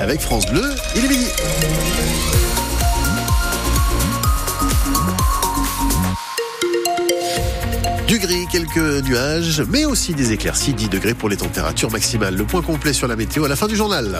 avec France Bleu, il est midi. Du gris, quelques nuages, mais aussi des éclaircies, 10 degrés pour les températures maximales. Le point complet sur la météo à la fin du journal.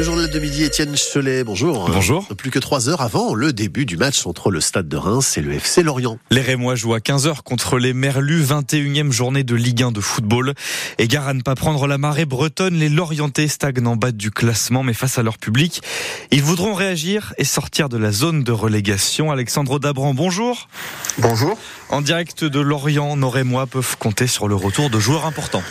Le journal de midi, Étienne Chelet, bonjour. Bonjour. Plus que trois heures avant le début du match entre le Stade de Reims et le FC Lorient. Les Rémois jouent à 15h contre les Merlus, 21e journée de Ligue 1 de football. Et gare à ne pas prendre la marée bretonne, les Lorientais stagnent en bas du classement, mais face à leur public, ils voudront réagir et sortir de la zone de relégation. Alexandre Dabran, bonjour. Bonjour. En direct de Lorient, nos Rémois peuvent compter sur le retour de joueurs importants.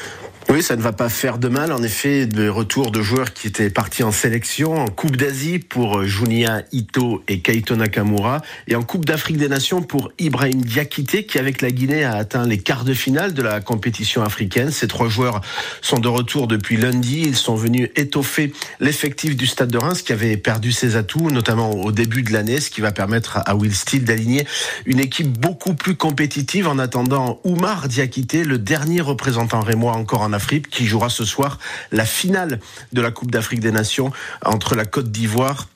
Oui, ça ne va pas faire de mal. En effet, de retour de joueurs qui étaient partis en sélection en Coupe d'Asie pour Junia Ito et Kaito Nakamura et en Coupe d'Afrique des Nations pour Ibrahim Diakité qui, avec la Guinée, a atteint les quarts de finale de la compétition africaine. Ces trois joueurs sont de retour depuis lundi. Ils sont venus étoffer l'effectif du Stade de Reims qui avait perdu ses atouts, notamment au début de l'année, ce qui va permettre à Will Steele d'aligner une équipe beaucoup plus compétitive en attendant Oumar Diakité, le dernier représentant rémois encore en Afrique qui jouera ce soir la finale de la Coupe d'Afrique des Nations entre la Côte d'Ivoire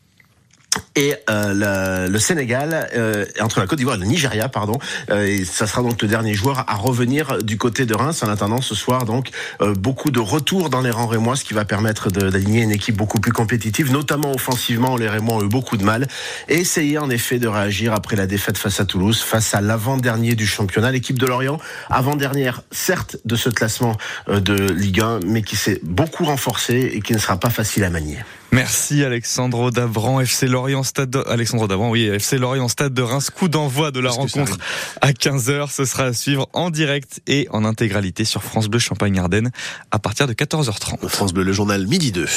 et euh, le, le, Sénégal euh, entre la Côte d'Ivoire et le Nigeria pardon euh, et ça sera donc le dernier joueur à revenir du côté de Reims. En attendant ce soir donc euh, beaucoup de retours dans les rangs rémois ce qui va permettre d'aligner une équipe beaucoup plus compétitive. Notamment offensivement les rémois ont eu beaucoup de mal. Et essayer en effet de réagir après la défaite face à Toulouse face à l'avant-dernier du championnat l'équipe de Lorient. Avant-dernière certes de ce classement euh, de Ligue 1 mais qui s'est beaucoup renforcée et qui ne sera pas facile à manier Merci Alexandre Davran, FC Lorient Stade de... Alexandre Davran, oui, FC Lorient Stade de Reims, coup d'envoi de la Parce rencontre à 15h. Ce sera à suivre en direct et en intégralité sur France Bleu Champagne-Ardenne à partir de 14h30. France Bleu, le journal midi 2.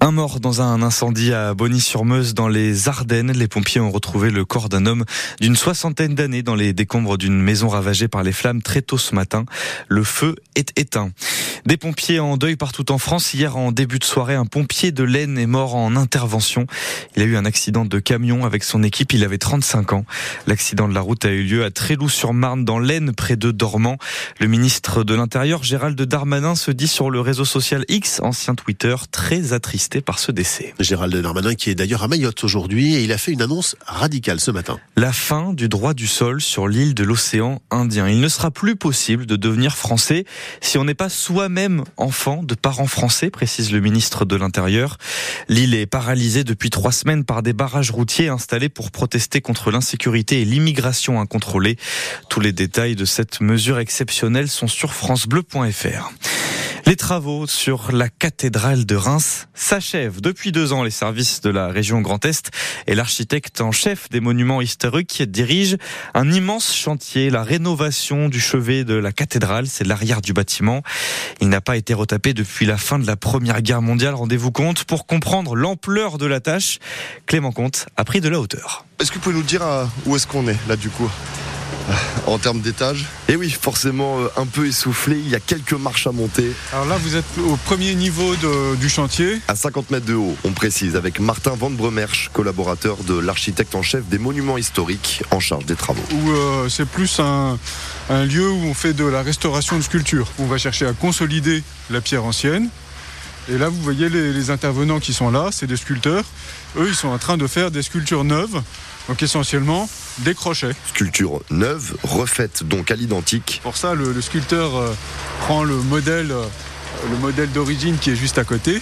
Un mort dans un incendie à Bonny-sur-Meuse dans les Ardennes. Les pompiers ont retrouvé le corps d'un homme d'une soixantaine d'années dans les décombres d'une maison ravagée par les flammes très tôt ce matin. Le feu est éteint. Des pompiers en deuil partout en France. Hier, en début de soirée, un pompier de l'Aisne est mort en intervention. Il a eu un accident de camion avec son équipe. Il avait 35 ans. L'accident de la route a eu lieu à Tréloux-sur-Marne, dans l'Aisne, près de Dormant. Le ministre de l'Intérieur, Gérald Darmanin, se dit sur le réseau social X, ancien Twitter, très attristé par ce décès. Gérald Darmanin, qui est d'ailleurs à Mayotte aujourd'hui, et il a fait une annonce radicale ce matin. La fin du droit du sol sur l'île de l'océan Indien. Il ne sera plus possible de devenir français si on n'est pas soi-même enfant de parents français, précise le ministre de l'Intérieur. L'île est paralysée depuis trois semaines par des barrages routiers installés pour protester contre l'insécurité et l'immigration incontrôlée. Tous les détails de cette mesure exceptionnelle sont sur francebleu.fr. Les travaux sur la cathédrale de Reims s'achèvent. Depuis deux ans, les services de la région Grand Est et l'architecte en chef des monuments historiques dirigent un immense chantier, la rénovation du chevet de la cathédrale. C'est l'arrière du bâtiment. Il n'a pas été retapé depuis la fin de la Première Guerre mondiale. Rendez-vous compte pour comprendre l'ampleur de la tâche. Clément Comte a pris de la hauteur. Est-ce que vous pouvez nous dire où est-ce qu'on est là du coup? En termes d'étage. Et oui, forcément euh, un peu essoufflé, il y a quelques marches à monter. Alors là, vous êtes au premier niveau de, du chantier. À 50 mètres de haut, on précise, avec Martin Van Bremersch, collaborateur de l'architecte en chef des monuments historiques en charge des travaux. Où euh, c'est plus un, un lieu où on fait de la restauration de sculptures. On va chercher à consolider la pierre ancienne. Et là, vous voyez les, les intervenants qui sont là, c'est des sculpteurs. Eux, ils sont en train de faire des sculptures neuves, donc essentiellement des crochets. Sculpture neuve, refaite donc à l'identique. Pour ça, le, le sculpteur euh, prend le modèle, euh, le modèle d'origine qui est juste à côté.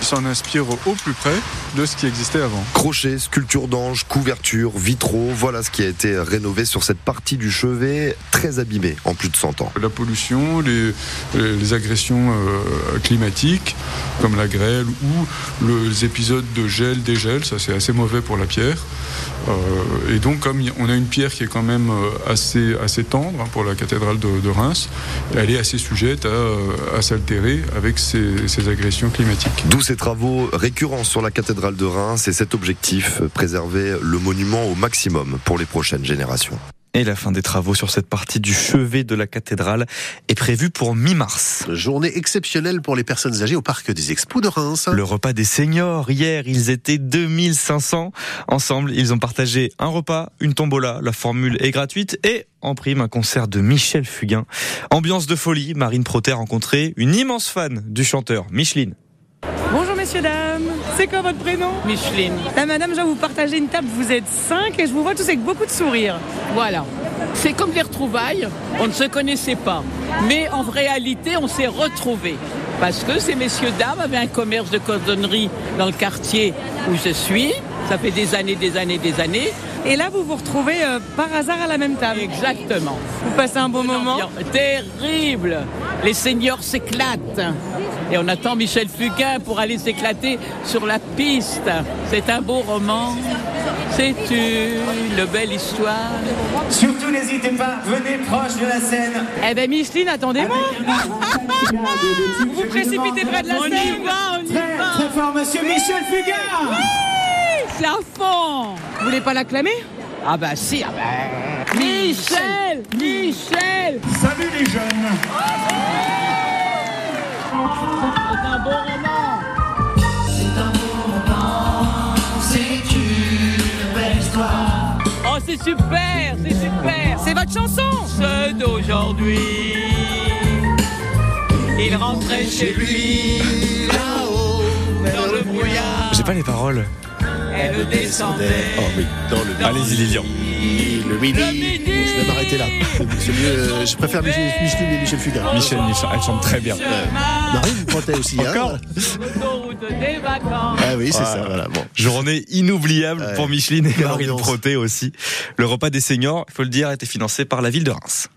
S'en inspire au plus près de ce qui existait avant. Crochets, sculpture d'ange, couverture, vitraux, voilà ce qui a été rénové sur cette partie du chevet très abîmée en plus de 100 ans. La pollution, les, les agressions euh, climatiques comme la grêle ou les épisodes de gel, dégel, ça c'est assez mauvais pour la pierre. Euh, et donc, comme on a une pierre qui est quand même assez, assez tendre hein, pour la cathédrale de, de, Reims, elle est assez sujette à, à s'altérer avec ces, ces, agressions climatiques. Ces travaux récurrents sur la cathédrale de Reims et cet objectif, préserver le monument au maximum pour les prochaines générations. Et la fin des travaux sur cette partie du chevet de la cathédrale est prévue pour mi-mars. Journée exceptionnelle pour les personnes âgées au parc des Expos de Reims. Le repas des seniors. Hier, ils étaient 2500. Ensemble, ils ont partagé un repas, une tombola. La formule est gratuite et en prime un concert de Michel Fugain. Ambiance de folie. Marine Proter a rencontré une immense fan du chanteur Micheline. Messieurs, dames. C'est quoi votre prénom Micheline. Madame, je vais vous partager une table. Vous êtes cinq et je vous vois tous avec beaucoup de sourires. Voilà. C'est comme les retrouvailles, on ne se connaissait pas. Mais en réalité, on s'est retrouvés. Parce que ces messieurs, dames avaient un commerce de cordonnerie dans le quartier où je suis. Ça fait des années, des années, des années. Et là, vous vous retrouvez euh, par hasard à la même table. Exactement. Vous passez un beau moment. Terrible. Les seigneurs s'éclatent. Et on attend Michel Fugain pour aller s'éclater sur la piste. C'est un beau roman. C'est une belle histoire. Surtout n'hésitez pas, venez proche de la scène. Eh ben Micheline, attendez-moi. Vous Vous précipitez près de la On y scène. va, on y Très, va. très fort, monsieur Michel Fugard. C'est à fond. Vous voulez pas l'acclamer? Ah bah si, ah bah. Michel Michel Salut les jeunes. C'est un beau roman Oh c'est super, c'est super C'est votre chanson. Ceux d'aujourd'hui Il rentrait chez lui là-haut dans le brouillard J'ai pas les paroles. Elle descendait Oh oui, dans le Allez-y, Lilian. Le midi. Le midi. Je vais m'arrêter là. Mieux, euh, je préfère Michel, Michel Fugain. Michel, Michel, elle chante très bien. Marie vous protège aussi. hein. Encore L'autoroute des vacances Ah oui, c'est Voilà. ça. Voilà. Bon. Journée inoubliable Ouais. pour Micheline et ambiance. Proté aussi. Le repas des seniors, il faut le dire, a été financé par la ville de Reims.